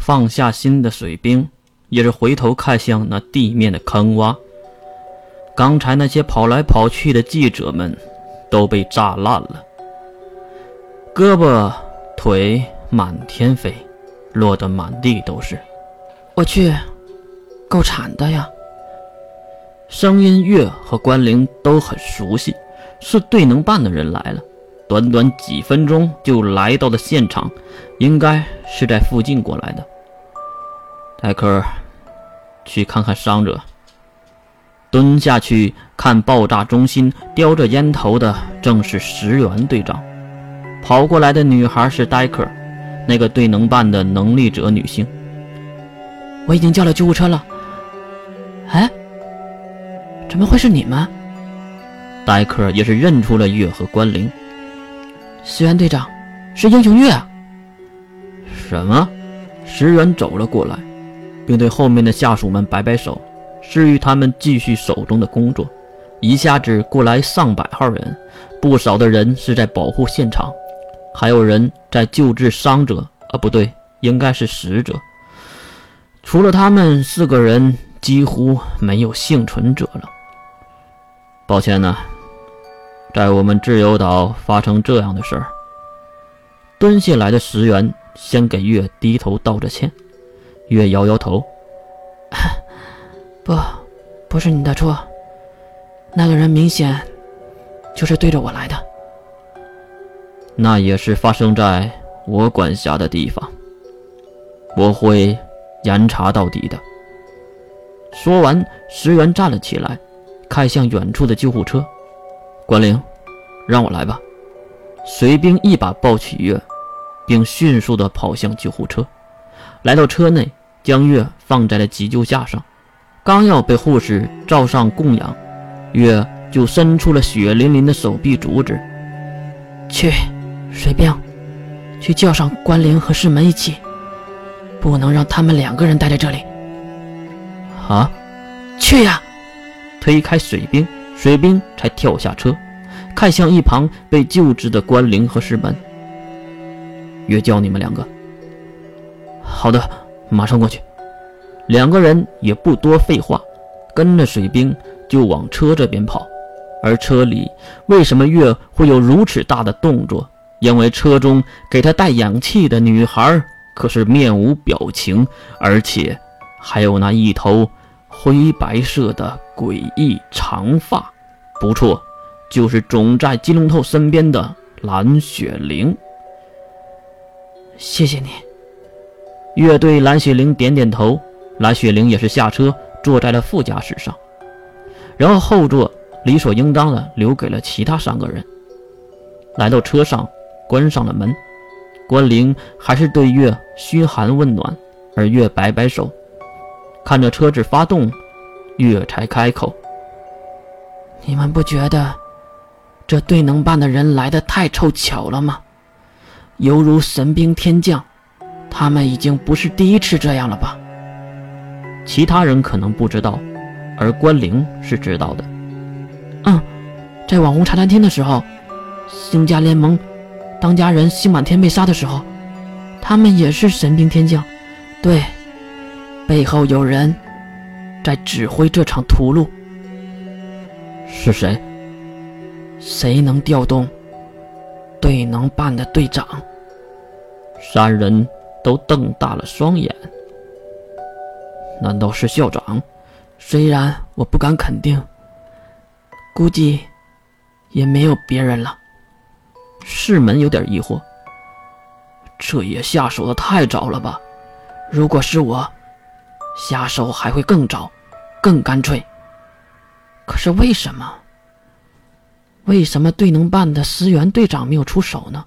放下心的水兵也是回头看向那地面的坑洼。刚才那些跑来跑去的记者们都被炸烂了，胳膊腿满天飞，落得满地都是。我去，够惨的呀！声音月和关灵都很熟悉，是对能办的人来了。短短几分钟就来到了现场，应该是在附近过来的。戴克，去看看伤者。蹲下去看爆炸中心，叼着烟头的正是石原队长。跑过来的女孩是戴克，那个队能办的能力者女性。我已经叫了救护车了。哎，怎么会是你们？戴克也是认出了月和关灵。石原队长，是英雄月啊！什么？石原走了过来，并对后面的下属们摆摆手，示意他们继续手中的工作。一下子过来上百号人，不少的人是在保护现场，还有人在救治伤者。啊，不对，应该是死者。除了他们四个人，几乎没有幸存者了。抱歉呢。在我们自由岛发生这样的事儿，蹲下来的石原先给月低头道着歉。月摇摇头：“ 不，不是你的错。那个人明显就是对着我来的。那也是发生在我管辖的地方，我会严查到底的。”说完，石原站了起来，看向远处的救护车。关灵，让我来吧。随兵一把抱起月，并迅速地跑向救护车。来到车内，将月放在了急救架上。刚要被护士罩上供氧，月就伸出了血淋淋的手臂阻止：“去，水兵，去叫上关灵和世门一起，不能让他们两个人待在这里。”啊，去呀！推开水兵。水兵才跳下车，看向一旁被救治的关灵和师门。约教你们两个。好的，马上过去。两个人也不多废话，跟着水兵就往车这边跑。而车里为什么月会有如此大的动作？因为车中给他带氧气的女孩可是面无表情，而且还有那一头。灰白色的诡异长发，不错，就是总在金龙头身边的蓝雪玲。谢谢你，乐队蓝雪玲点点头。蓝雪玲也是下车，坐在了副驾驶上，然后后座理所应当的留给了其他三个人。来到车上，关上了门。关灵还是对月嘘寒问暖，而月摆摆手。看着车子发动，月才开口：“你们不觉得这对能办的人来的太凑巧了吗？犹如神兵天降，他们已经不是第一次这样了吧？”其他人可能不知道，而关灵是知道的。嗯，在网红茶餐厅的时候，星家联盟当家人星满天被杀的时候，他们也是神兵天降。对。背后有人在指挥这场屠戮，是谁？谁能调动队能办的队长？三人都瞪大了双眼。难道是校长？虽然我不敢肯定，估计也没有别人了。世门有点疑惑，这也下手的太早了吧？如果是我。下手还会更早，更干脆。可是为什么？为什么队能办的石原队长没有出手呢？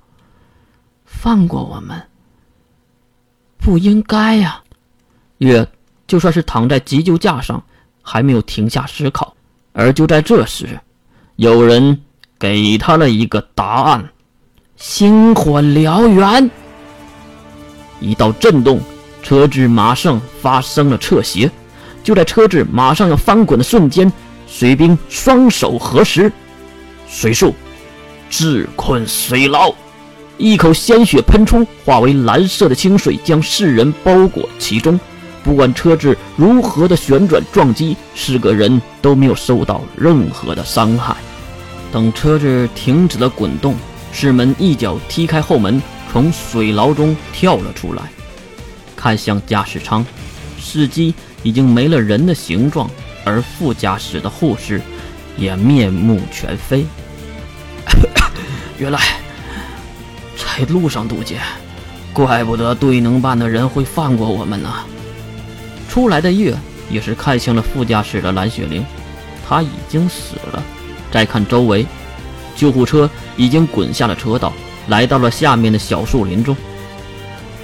放过我们，不应该呀！月就算是躺在急救架上，还没有停下思考。而就在这时，有人给他了一个答案：星火燎原。一道震动。车子马上发生了侧斜，就在车子马上要翻滚的瞬间，水兵双手合十，水术，自困水牢。一口鲜血喷出，化为蓝色的清水，将世人包裹其中。不管车子如何的旋转撞击，四个人都没有受到任何的伤害。等车子停止了滚动，世门一脚踢开后门，从水牢中跳了出来，看向驾驶舱，司机已经没了人的形状，而副驾驶的护士也面目全非。原来在路上渡劫，怪不得对能办的人会放过我们呢。出来的月也是看向了副驾驶的蓝雪玲，她已经死了。再看周围，救护车已经滚下了车道，来到了下面的小树林中，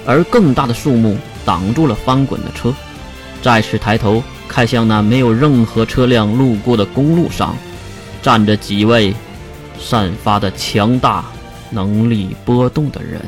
而更大的树木挡住了翻滚的车。战士抬头看向那没有任何车辆路过的公路上，站着几位散发的强大能力波动的人。